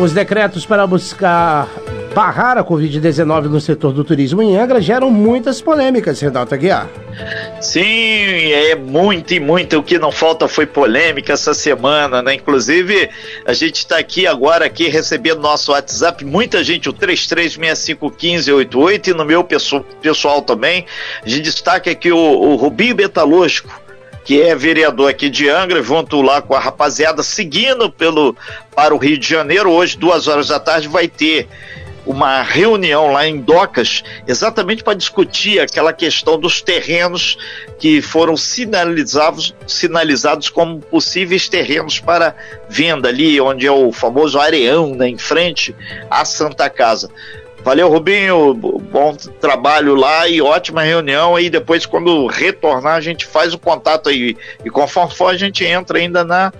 Os decretos para buscar barrar a Covid-19 no setor do turismo em Angra geram muitas polêmicas, Renato Aguiar. Sim, é muito e muito. O que não falta foi polêmica essa semana, né? Inclusive, a gente está aqui agora aqui recebendo nosso WhatsApp, muita gente, o 33651588 e no meu pessoal também. A gente destaca aqui o, o Rubinho Betalógico que é vereador aqui de Angra, junto lá com a rapaziada, seguindo pelo para o Rio de Janeiro. Hoje, duas horas da tarde, vai ter uma reunião lá em Docas, exatamente para discutir aquela questão dos terrenos que foram sinalizados, sinalizados como possíveis terrenos para venda ali, onde é o famoso areão, né, em frente à Santa Casa. Valeu, Rubinho. Bom trabalho lá e ótima reunião. aí depois, quando retornar, a gente faz o contato aí. E conforme for, a gente entra ainda na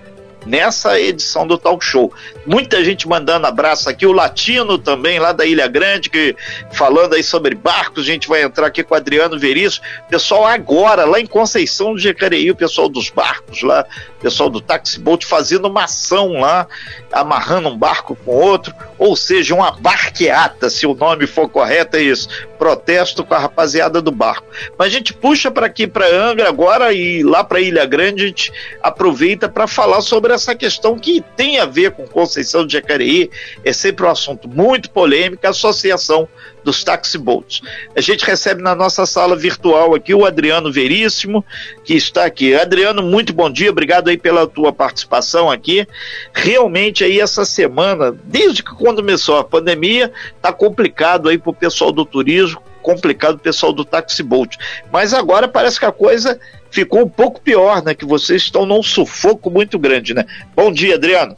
nessa edição do Talk Show. Muita gente mandando abraço aqui, o Latino também, lá da Ilha Grande, que falando aí sobre barcos, a gente vai entrar aqui com o Adriano Veríssimo. Pessoal, agora, lá em Conceição do Jacareí, o pessoal dos barcos lá, o pessoal do Taxi Boat fazendo uma ação lá, amarrando um barco com outro, ou seja, uma barqueata, se o nome for correto, é isso. Protesto com a rapaziada do barco. Mas a gente puxa para aqui, para Angra agora e lá para Ilha Grande, a gente aproveita para falar sobre essa questão que tem a ver com Conceição de Jacareí, é sempre um assunto muito polêmico, a Associação dos Taxi Boats. A gente recebe na nossa sala virtual aqui o Adriano Veríssimo, que está aqui. Adriano, muito bom dia, obrigado aí pela tua participação aqui. Realmente aí essa semana, desde que quando começou a pandemia, tá complicado aí pro pessoal do turismo, complicado o pessoal do Taxi Boat. Mas agora parece que a coisa ficou um pouco pior, né? Que vocês estão num sufoco muito grande, né? Bom dia, Adriano.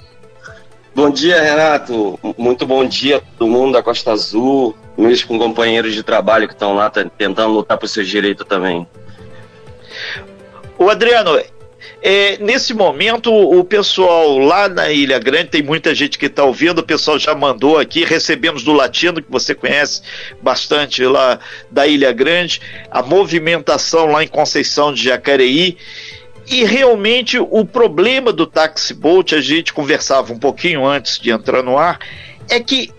Bom dia, Renato. Muito bom dia a todo mundo da Costa Azul, meus com companheiros de trabalho que estão lá tentando lutar por seus direitos também. O Adriano, é, nesse momento, o pessoal lá na Ilha Grande, tem muita gente que está ouvindo, o pessoal já mandou aqui, recebemos do Latino, que você conhece bastante lá da Ilha Grande, a movimentação lá em Conceição de Jacareí. E realmente o problema do Taxi Boat, a gente conversava um pouquinho antes de entrar no ar, é que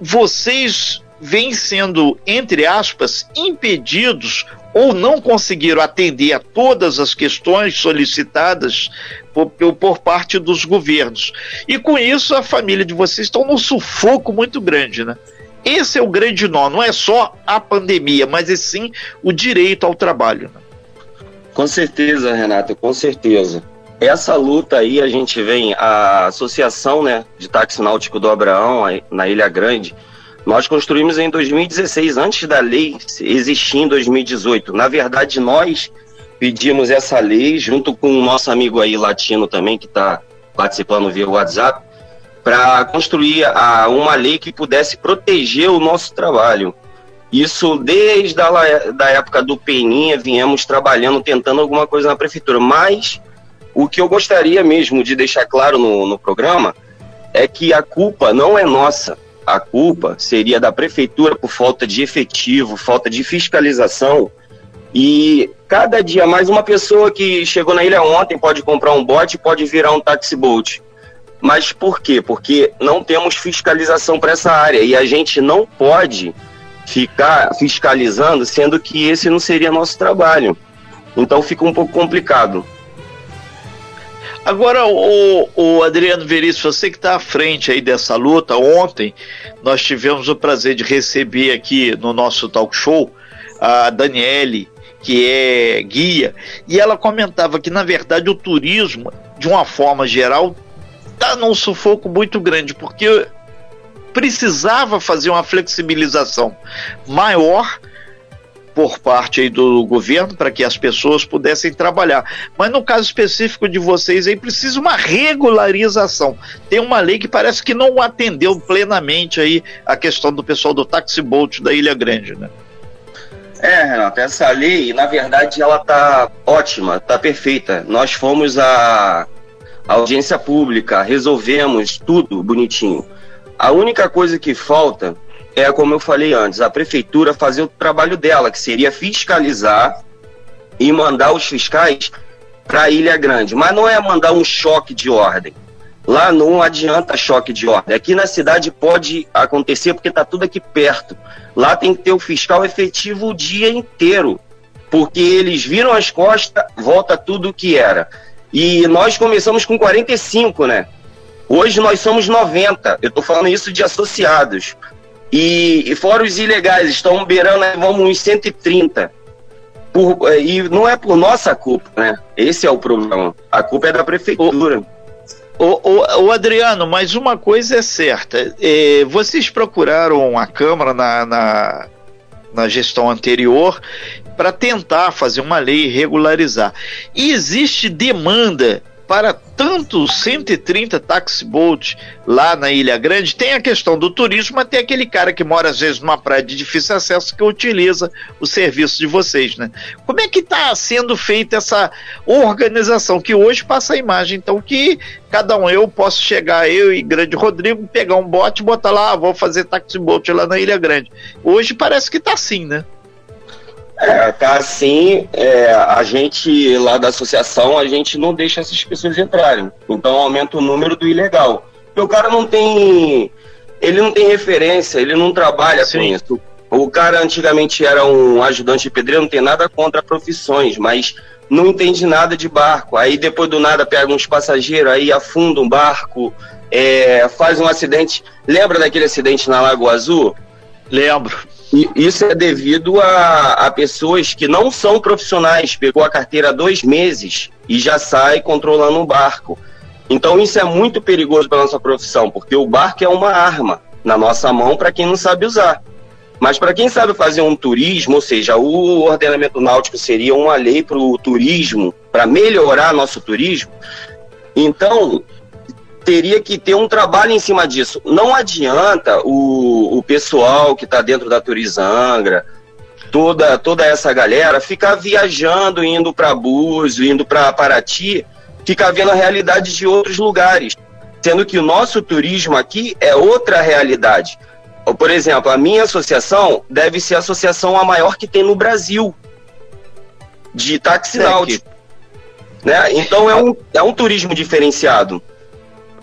vocês vêm sendo, entre aspas, impedidos ou não conseguiram atender a todas as questões solicitadas por, por, parte dos governos. E com isso a família de vocês está num sufoco muito grande, né? Esse é o grande nó, não é só a pandemia, mas é sim o direito ao trabalho. Né? Com certeza, Renato, com certeza. Essa luta aí a gente vem, a Associação né, de Táxi Náutico do Abraão, na Ilha Grande, nós construímos em 2016, antes da lei existir em 2018. Na verdade, nós pedimos essa lei, junto com o nosso amigo aí latino também, que está participando via WhatsApp, para construir a, uma lei que pudesse proteger o nosso trabalho. Isso desde a da época do Peninha, viemos trabalhando, tentando alguma coisa na prefeitura. Mas o que eu gostaria mesmo de deixar claro no, no programa é que a culpa não é nossa a culpa seria da prefeitura por falta de efetivo, falta de fiscalização. E cada dia mais uma pessoa que chegou na ilha ontem pode comprar um bote, pode virar um taxi boat. Mas por quê? Porque não temos fiscalização para essa área e a gente não pode ficar fiscalizando, sendo que esse não seria nosso trabalho. Então fica um pouco complicado. Agora, o, o Adriano Veríssimo, você que está à frente aí dessa luta, ontem nós tivemos o prazer de receber aqui no nosso talk show a Daniele, que é guia, e ela comentava que, na verdade, o turismo, de uma forma geral, está num sufoco muito grande, porque precisava fazer uma flexibilização maior por parte do governo para que as pessoas pudessem trabalhar. Mas no caso específico de vocês aí precisa uma regularização. Tem uma lei que parece que não atendeu plenamente aí a questão do pessoal do taxi boat da Ilha Grande, né? É, Renato, essa lei, na verdade, ela tá ótima, tá perfeita. Nós fomos a audiência pública, resolvemos tudo bonitinho. A única coisa que falta é como eu falei antes, a prefeitura fazer o trabalho dela, que seria fiscalizar e mandar os fiscais para a Ilha Grande. Mas não é mandar um choque de ordem. Lá não adianta choque de ordem. Aqui na cidade pode acontecer porque está tudo aqui perto. Lá tem que ter o fiscal efetivo o dia inteiro, porque eles viram as costas, volta tudo o que era. E nós começamos com 45, né? Hoje nós somos 90. Eu estou falando isso de associados. E, e fora os ilegais, estão beirando, né, vamos uns 130. Por, e não é por nossa culpa, né? Esse é o problema. A culpa é da prefeitura. O, Adriano, mas uma coisa é certa. É, vocês procuraram a Câmara na, na, na gestão anterior para tentar fazer uma lei regularizar. E existe demanda para tanto 130 taxi boat lá na Ilha Grande, tem a questão do turismo, tem aquele cara que mora às vezes numa praia de difícil acesso que utiliza o serviço de vocês, né? Como é que está sendo feita essa organização que hoje passa a imagem, então que cada um eu posso chegar eu e Grande Rodrigo pegar um bote, botar lá, ah, vou fazer taxi boat lá na Ilha Grande. Hoje parece que está assim, né? É, tá assim, é, a gente lá da associação, a gente não deixa essas pessoas entrarem. Então aumenta o número do ilegal. Porque o cara não tem. Ele não tem referência, ele não trabalha Sim. com isso. O cara antigamente era um ajudante de pedreiro, não tem nada contra profissões, mas não entende nada de barco. Aí depois do nada pega uns passageiros, aí afunda um barco, é, faz um acidente. Lembra daquele acidente na Lagoa Azul? Lembro. E isso é devido a, a pessoas que não são profissionais, pegou a carteira há dois meses e já sai controlando um barco. Então isso é muito perigoso para nossa profissão, porque o barco é uma arma na nossa mão para quem não sabe usar. Mas para quem sabe fazer um turismo, ou seja, o ordenamento náutico seria uma lei para o turismo, para melhorar nosso turismo. Então, teria que ter um trabalho em cima disso. Não adianta o, o pessoal que está dentro da Turizangra, toda, toda essa galera, ficar viajando, indo para Búzios, indo para Paraty, ficar vendo a realidade de outros lugares. Sendo que o nosso turismo aqui é outra realidade. Por exemplo, a minha associação deve ser a associação a maior que tem no Brasil de táxi náutico. Né? Então é um, é um turismo diferenciado.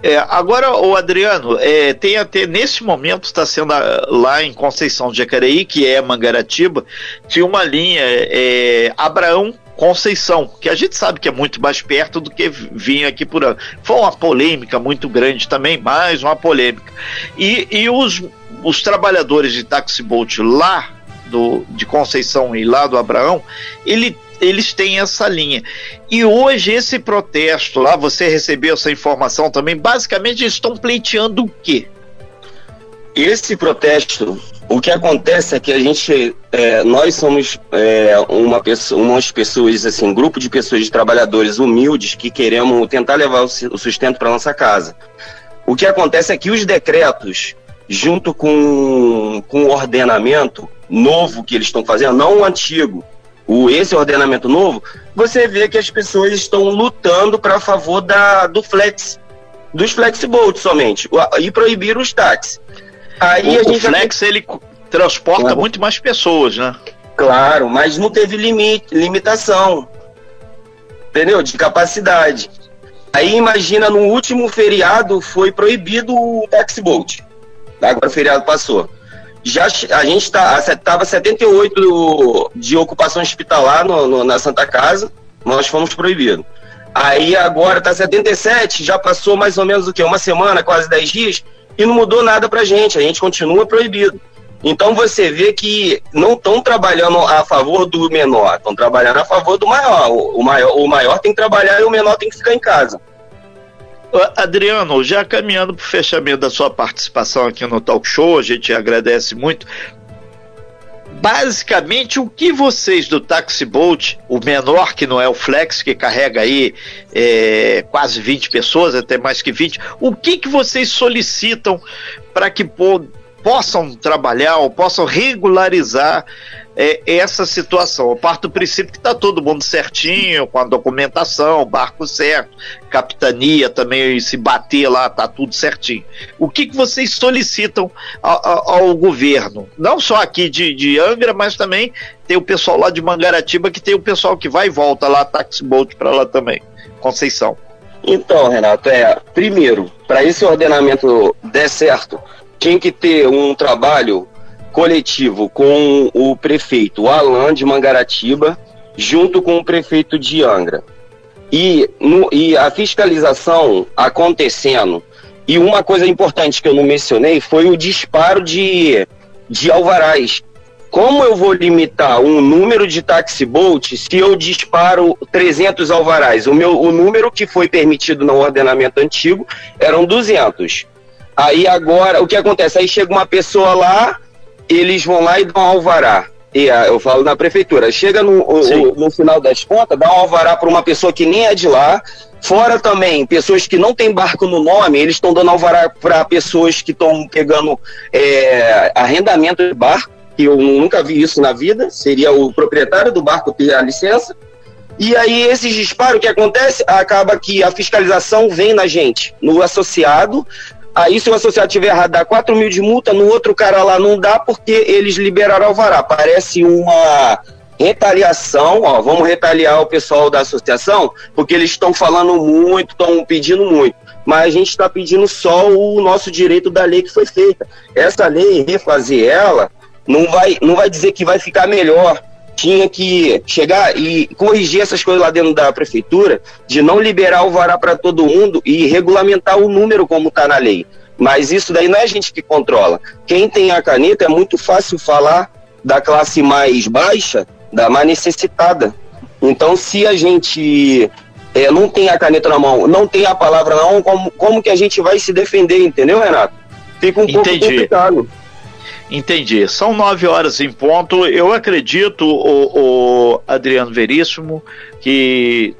É, agora, o Adriano, é, tem até nesse momento está sendo a, lá em Conceição de Jacareí, que é Mangaratiba, tinha uma linha é, Abraão Conceição, que a gente sabe que é muito mais perto do que vinha aqui por ano. Foi uma polêmica muito grande também, mais uma polêmica. E, e os, os trabalhadores de taxi boat lá do, de Conceição e lá do Abraão, ele eles têm essa linha. E hoje esse protesto lá, você recebeu essa informação também, basicamente eles estão pleiteando o quê? Esse protesto, o que acontece é que a gente, é, nós somos é, uma pessoa, umas pessoas, assim, grupo de pessoas, de trabalhadores humildes que queremos tentar levar o sustento para nossa casa. O que acontece é que os decretos, junto com, com o ordenamento novo que eles estão fazendo, não o antigo, o, esse ordenamento novo, você vê que as pessoas estão lutando para favor da, do flex, dos flexiboats somente, e proibir os táxis. Aí o, a gente o flex já... ele transporta claro. muito mais pessoas, né? Claro, mas não teve limite, limitação, entendeu? De capacidade. Aí imagina no último feriado foi proibido o taxiboat. Agora o feriado passou já a gente tá, estava 78 de ocupação hospitalar no, no, na Santa Casa, nós fomos proibidos. Aí agora está 77, já passou mais ou menos o que? Uma semana, quase 10 dias, e não mudou nada para gente, a gente continua proibido. Então você vê que não estão trabalhando a favor do menor, estão trabalhando a favor do maior. O, maior. o maior tem que trabalhar e o menor tem que ficar em casa. Adriano, já caminhando para o fechamento da sua participação aqui no Talk Show, a gente agradece muito. Basicamente, o que vocês do Taxi Bolt, o menor que não é o Flex, que carrega aí é, quase 20 pessoas, até mais que 20, o que, que vocês solicitam para que possam trabalhar ou possam regularizar é, essa situação. Eu parto do princípio que está todo mundo certinho, com a documentação, barco certo, capitania também, se bater lá, está tudo certinho. O que, que vocês solicitam ao, ao governo? Não só aqui de, de, Angra, mas também tem o pessoal lá de Mangaratiba, que tem o pessoal que vai e volta lá, boat para lá também, Conceição. Então, Renato, é primeiro, para esse ordenamento der certo, tem que ter um trabalho coletivo com o prefeito Alain de Mangaratiba, junto com o prefeito de Angra. E, no, e a fiscalização acontecendo. E uma coisa importante que eu não mencionei foi o disparo de, de alvarás. Como eu vou limitar um número de taxi boat se eu disparo 300 alvarás? O, meu, o número que foi permitido no ordenamento antigo eram 200. Aí agora, o que acontece? Aí chega uma pessoa lá, eles vão lá e dão um alvará. E ah, eu falo na prefeitura, chega no, o, no final das contas, dá um alvará para uma pessoa que nem é de lá, Fora também, pessoas que não têm barco no nome, eles estão dando alvará para pessoas que estão pegando é, arrendamento de barco que eu nunca vi isso na vida, seria o proprietário do barco ter a licença. E aí, esses disparos, o que acontece? Acaba que a fiscalização vem na gente, no associado. Aí, se o associado tiver errado, dá 4 mil de multa, no outro cara lá não dá porque eles liberaram alvará. Parece uma retaliação, ó, vamos retaliar o pessoal da associação, porque eles estão falando muito, estão pedindo muito. Mas a gente está pedindo só o nosso direito da lei que foi feita. Essa lei, refazer ela, não vai, não vai dizer que vai ficar melhor. Tinha que chegar e corrigir essas coisas lá dentro da prefeitura, de não liberar o vará para todo mundo e regulamentar o número como está na lei. Mas isso daí não é a gente que controla. Quem tem a caneta é muito fácil falar da classe mais baixa, da mais necessitada. Então, se a gente é, não tem a caneta na mão, não tem a palavra na mão, como, como que a gente vai se defender, entendeu, Renato? Fica um Entendi. pouco complicado. Entendi. São nove horas em ponto. Eu acredito, o, o Adriano Veríssimo, que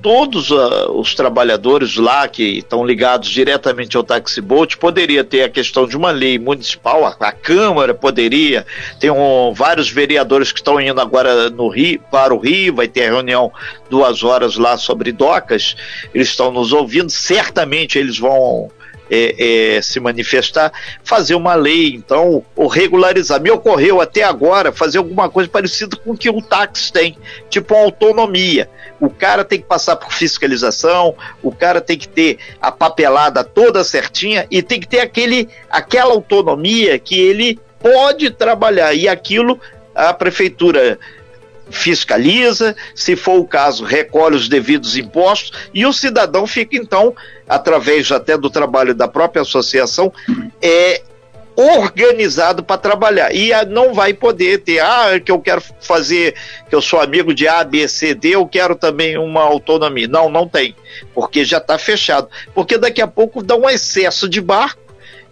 todos uh, os trabalhadores lá que estão ligados diretamente ao taxibote poderia ter a questão de uma lei municipal, a, a Câmara poderia, tem um, vários vereadores que estão indo agora no Rio, para o Rio, vai ter reunião duas horas lá sobre docas, eles estão nos ouvindo, certamente eles vão é, é, se manifestar, fazer uma lei, então, ou regularizar. Me ocorreu até agora fazer alguma coisa parecida com o que o táxi tem, tipo autonomia. O cara tem que passar por fiscalização, o cara tem que ter a papelada toda certinha e tem que ter aquele, aquela autonomia que ele pode trabalhar. E aquilo a prefeitura fiscaliza, se for o caso, recolhe os devidos impostos e o cidadão fica então, através até do trabalho da própria associação, é organizado para trabalhar e não vai poder ter ah que eu quero fazer que eu sou amigo de A B C D eu quero também uma autonomia não não tem porque já está fechado porque daqui a pouco dá um excesso de barco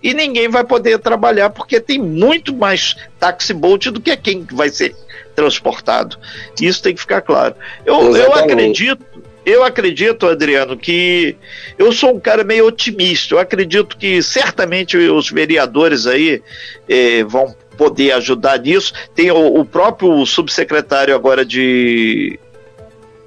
e ninguém vai poder trabalhar porque tem muito mais taxi boat do que quem vai ser transportado. Isso tem que ficar claro. Eu, eu acredito, eu acredito, Adriano, que eu sou um cara meio otimista. Eu acredito que certamente os vereadores aí eh, vão poder ajudar nisso. Tem o, o próprio subsecretário agora de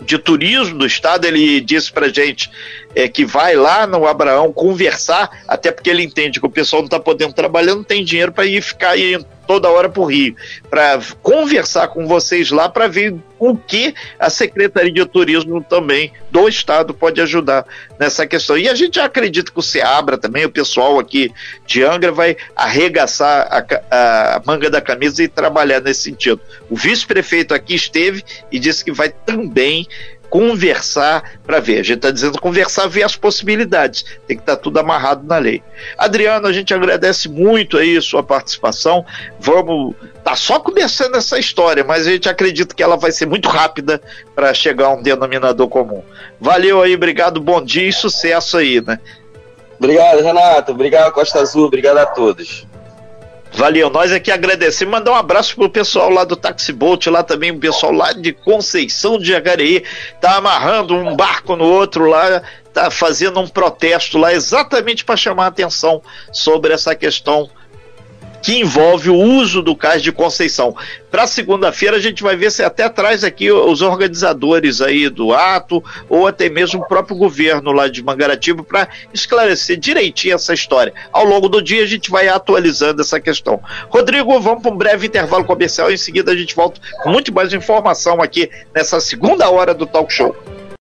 de turismo do estado, ele disse pra gente é, que vai lá no Abraão conversar, até porque ele entende que o pessoal não está podendo trabalhar, não tem dinheiro para ir ficar aí toda hora para o Rio, para conversar com vocês lá para ver o que a Secretaria de Turismo também do Estado pode ajudar nessa questão. E a gente acredita que o Seabra também, o pessoal aqui de Angra, vai arregaçar a, a manga da camisa e trabalhar nesse sentido. O vice-prefeito aqui esteve e disse que vai também conversar para ver. A gente está dizendo conversar, ver as possibilidades. Tem que estar tá tudo amarrado na lei. Adriano, a gente agradece muito aí a sua participação. Vamos. Tá só começando essa história, mas a gente acredita que ela vai ser muito rápida para chegar a um denominador comum. Valeu aí, obrigado, bom dia e sucesso aí, né? Obrigado, Renato. Obrigado, Costa Azul. Obrigado a todos. Valeu, nós aqui agradecemos. Mandar um abraço pro pessoal lá do Taxi Boat, lá também, o pessoal lá de Conceição de Jacareí, tá amarrando um barco no outro lá, tá fazendo um protesto lá exatamente para chamar a atenção sobre essa questão que envolve o uso do cais de Conceição. Para segunda-feira a gente vai ver se até traz aqui os organizadores aí do ato ou até mesmo o próprio governo lá de Mangaratiba para esclarecer direitinho essa história. Ao longo do dia a gente vai atualizando essa questão. Rodrigo, vamos para um breve intervalo comercial e em seguida a gente volta com muito mais informação aqui nessa segunda hora do Talk Show.